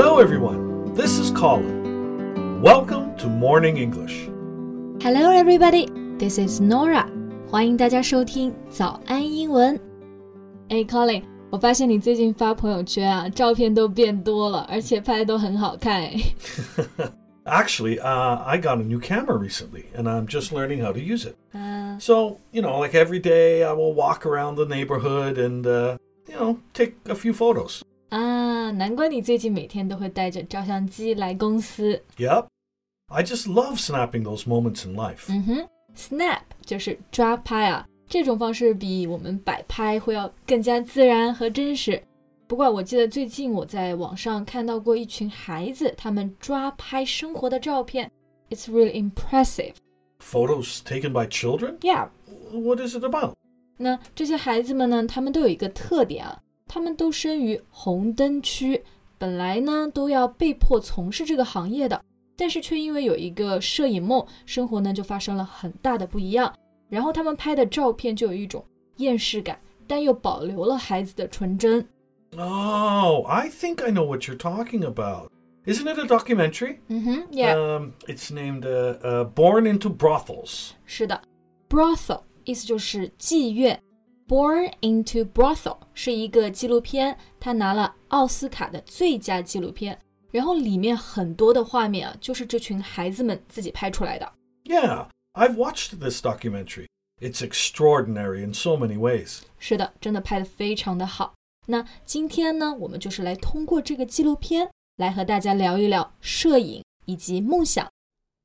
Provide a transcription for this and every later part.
Hello, everyone. This is Colin. Welcome to Morning English. Hello, everybody. This is Norah. 欢迎大家收听早安英文。哎，Colin，我发现你最近发朋友圈啊，照片都变多了，而且拍的都很好看。Actually, uh, I got a new camera recently, and I'm just learning how to use it. Uh, so, you know, like every day, I will walk around the neighborhood and, uh, you know, take a few photos. 啊，难怪你最近每天都会带着照相机来公司。 Yep. I just love snapping those moments in life. 嗯哼，snap 就是抓拍啊，这种方式比我们摆拍会要更加自然和真实。不过我记得最近我在网上看到过一群孩子，他们抓拍生活的照片，It's really impressive. Photos taken by children? Yeah. What is it about? 那这些孩子们呢，他们都有一个特点啊， 他们都生于红灯区，本来呢都要被迫从事这个行业的，但是却因为有一个摄影梦，生活呢就发生了很大的不一样。然后他们拍的照片就有一种厌世感，但又保留了孩子的纯真。Oh, I think I know what you're talking about. Isn't it a documentary? 嗯哼，Yeah，、Um, it's named uh, uh, Born into Brothels. 是的，brothel 意思就是妓院。Born into Brothel 是一个纪录片，它拿了奥斯卡的最佳纪录片。然后里面很多的画面啊，就是这群孩子们自己拍出来的。Yeah, I've watched this documentary. It's extraordinary in so many ways. 是的，真的拍的非常的好。那今天呢，我们就是来通过这个纪录片来和大家聊一聊摄影以及梦想。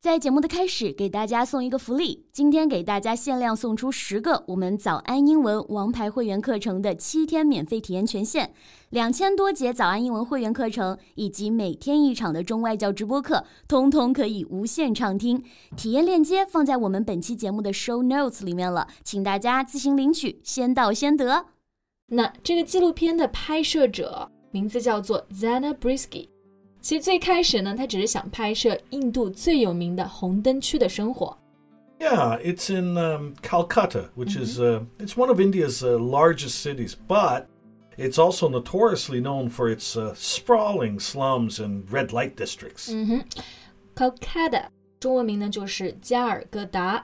在节目的开始，给大家送一个福利，今天给大家限量送出十个我们早安英文王牌会员课程的七天免费体验权限，两千多节早安英文会员课程以及每天一场的中外教直播课，通通可以无限畅听。体验链接放在我们本期节目的 show notes 里面了，请大家自行领取，先到先得。那这个纪录片的拍摄者名字叫做 Zana Brisky。其实最开始呢，他只是想拍摄印度最有名的红灯区的生活。 Yeah, it's in um, Calcutta, which is uh, it's one of India's uh, largest cities, but it's also notoriously known for its uh, sprawling slums and red light districts. 嗯哼，Calcutta 中文名呢就是加尔各答。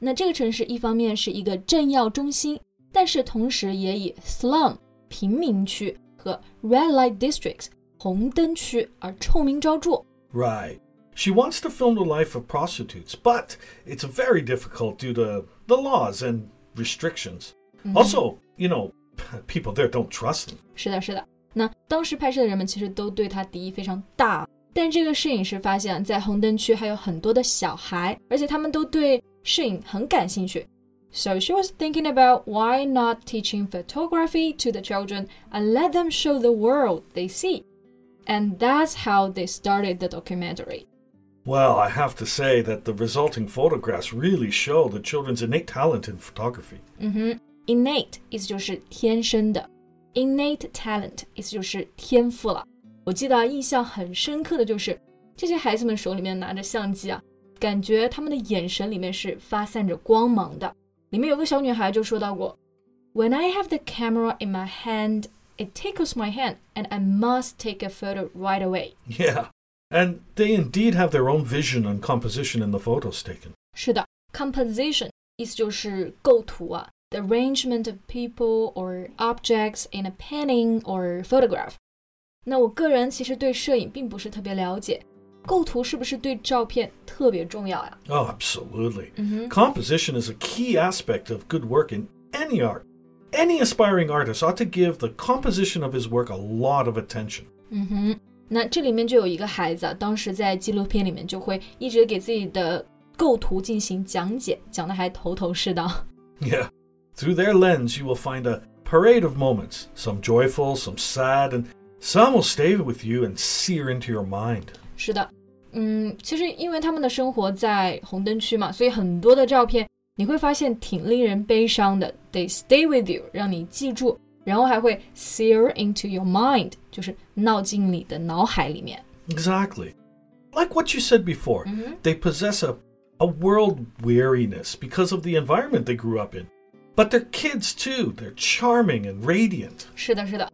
那这个城市一方面是一个政要中心，但是同时也以 slum 贫民区和 red light districts 红灯区而臭名昭着。 Right. She wants to film the life of prostitutes, but it's very difficult due to the laws and restrictions. Also, you know, people there don't trust them. 是的，是的。那当时拍摄的人们其实都对他敌意非常大，但这个摄影师发现，在红灯区还有很多的小孩，而且他们都对摄影很感兴趣。So she was thinking about why not teaching photography to the children and let them show the world they see. And that's how they started the documentary. Well, I have to say that the resulting photographs really show the children's innate talent in photography. 嗯哼，innate 意思就是天生的，innate talent 意思就是天赋了。我记得啊印象很深刻的就是这些孩子们手里面拿着相机啊，感觉他们的眼神里面是发散着光芒的。里面有个小女孩就说到过，When I have the camera in my hand, it tickles my hand, and I must take a photo right away. Yeah. And they indeed have their own vision and composition in the photos taken. 是的，composition 意思就是构图啊，the arrangement of people or objects in a painting or photograph。那我个人其实对摄影并不是特别了解，构图是不是对照片特别重要呀？ Oh, absolutely. 嗯哼， Composition is a key aspect of good work in any art. Any aspiring artist ought to give the composition of his work a lot of attention. 嗯哼，那这里面就有一个孩子啊，当时在纪录片里面就会一直给自己的构图进行讲解，讲的还头头是道。 Yeah. Through their lens, you will find a parade of moments, some joyful, some sad, and some will stay with you and sear into your mind. 是的，嗯，其实因为他们的生活在红灯区嘛，所以很多的照片 你会发现挺令人悲伤的。They stay with you，让你记住，然后还会 sear into your mind，就是闹进你的脑海里面。 Exactly. Like what you said before, they possess a, a world weariness because of the environment they grew up in. But they're kids too. They're charming and radiant. 是的，是的，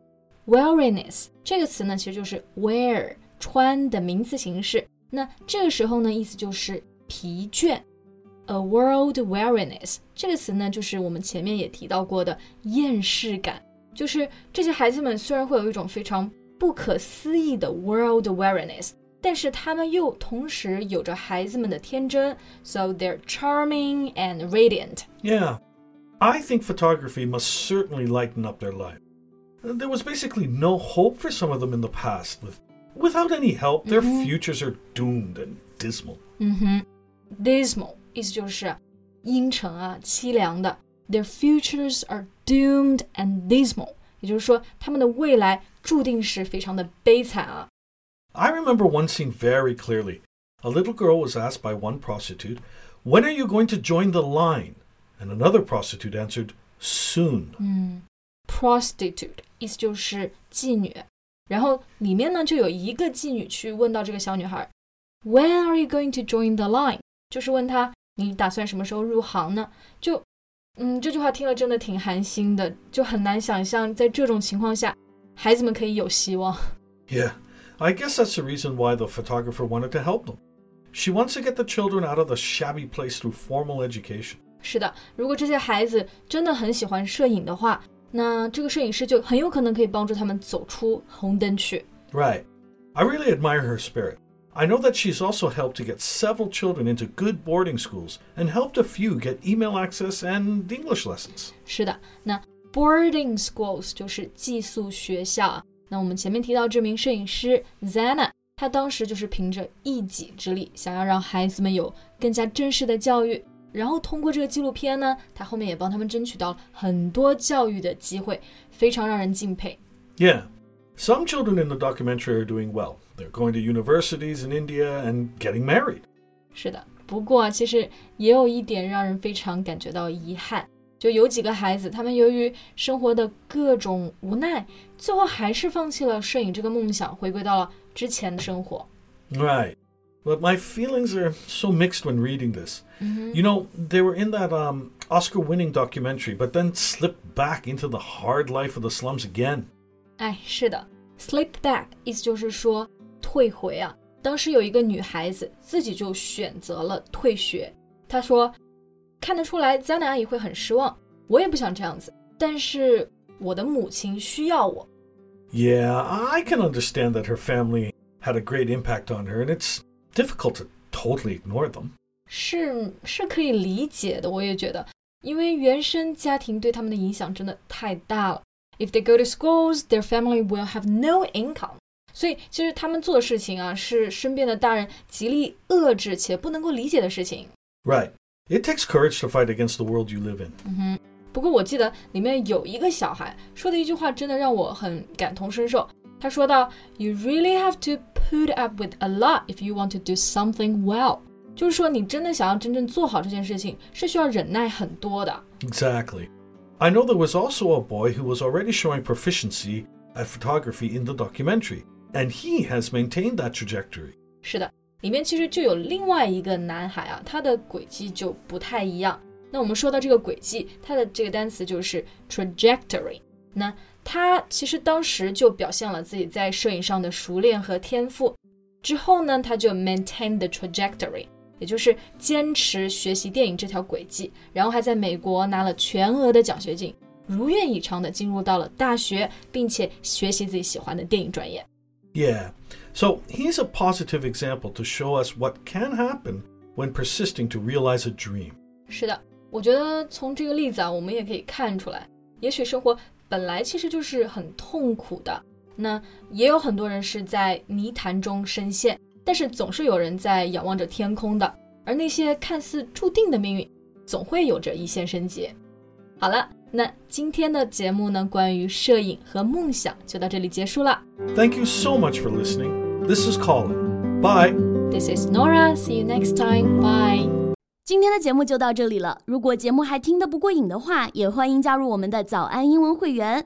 weariness 这个词呢，其实就是 wear 穿的名词形式。那这个时候呢，意思就是疲倦。 A world weariness 这个词呢，就是我们前面也提到过的厌世感，就是这些孩子们虽然会有一种非常不可思议的 world weariness，但是他们又同时有着孩子们的天真，so they're charming and radiant. Yeah. I think photography must certainly lighten up their life. There was basically no hope for some of them in the past. With, without any help, their Mhm. futures are doomed and dismal. 嗯哼，dismal 意思就是阴沉啊、凄凉的。Their futures are doomed and dismal，也就是说，他们的未来注定是非常的悲惨啊。 I remember one scene very clearly. A little girl was asked by one prostitute, When are you going to join the line? And another prostitute answered, Soon. 嗯，prostitute 意思就是妓女。然后里面呢就有一个妓女去问到这个小女孩，When are you going to join the line？就是问她 你打算什么时候入行呢？就，嗯，这句话听了真的挺寒心的，就很难想象在这种情况下，孩子们可以有希望。 Yeah, I guess that's the reason why the photographer wanted to help them. She wants to get the children out of the shabby place through formal education. 是的，如果这些孩子真的很喜欢摄影的话，那这个摄影师就很有可能可以帮助他们走出红灯区。 Right. I really admire her spirit. I know that she's also helped to get several children into good boarding schools and helped a few get email access and English lessons. 是的，那 boarding schools 就是寄宿学校啊。那我们前面提到这名摄影师 Zana，他当时就是凭着一己之力，想要让孩子们有更加正式的教育。然后通过这个纪录片呢，他后面也帮他们争取到了很多教育的机会，非常让人敬佩。 Yeah. Some children in the documentary are doing well. They're going to universities in India and getting married. 是的，不过啊，其实也有一点让人非常感觉到遗憾，就有几个孩子，他们由于生活的各种无奈，最后还是放弃了摄影这个梦想，回归到了之前的生活。 Right. But my feelings are so mixed when reading this. You know, they were in that um, Oscar winning documentary, but then slipped back into the hard life of the slums again. 哎，是的，slip back 意思就是说 退回啊。当时有一个女孩子自己就选择了退学，她说看得出来江南阿姨会很失望，我也不想这样子，但是我的母亲需要我。Yeah, I can understand that her family had a great impact on her, and it's difficult to totally ignore them. 是是可以理解的，我也觉得，因为原生家庭对他们的影响真的太大了。If they go to schools, their family will have no income。所以其实他们做的事情啊，是身边的大人极力遏制且不能够理解的事情。 Right. It takes courage to fight against the world you live in. 不过我记得里面有一个小孩说的一句话，真的让我很感同身受。他说到：“You really have to put up with a lot if you want to do something well。”就是说，你真的想要真正做好这件事情，是需要忍耐很多的。 Exactly. I know there was also a boy who was already showing proficiency at photography in the documentary, And he has maintained that trajectory. 是的，里面其实就有另外一个男孩啊，他的轨迹就不太一样。那我们说到这个轨迹，它的这个单词就是 trajectory。那他其实当时就表现了自己在摄影上的熟练和天赋。之后呢，他就 maintain the trajectory，也就是坚持学习电影这条轨迹，然后还在美国拿了全额的奖学金，如愿以偿的进入到了大学，并且学习自己喜欢的电影专业。Yeah. So he's a positive example to show us what can happen when persisting to realize a dream. 是的，我觉得从这个例子啊，我们也可以看出来，也许生活本来其实就是很痛苦的。那也有很多人是在泥潭中深陷，但是总是有人在仰望着天空的。而那些看似注定的命运，总会有着一线生机。好了， 那今天的节目呢，关于摄影和梦想就到这里结束了。Thank you so much for listening. This is Colin. Bye. This is Nora. See you next time. Bye. 今天的节目就到这里了。如果节目还听得不过瘾的话，也欢迎加入我们的早安英文会员。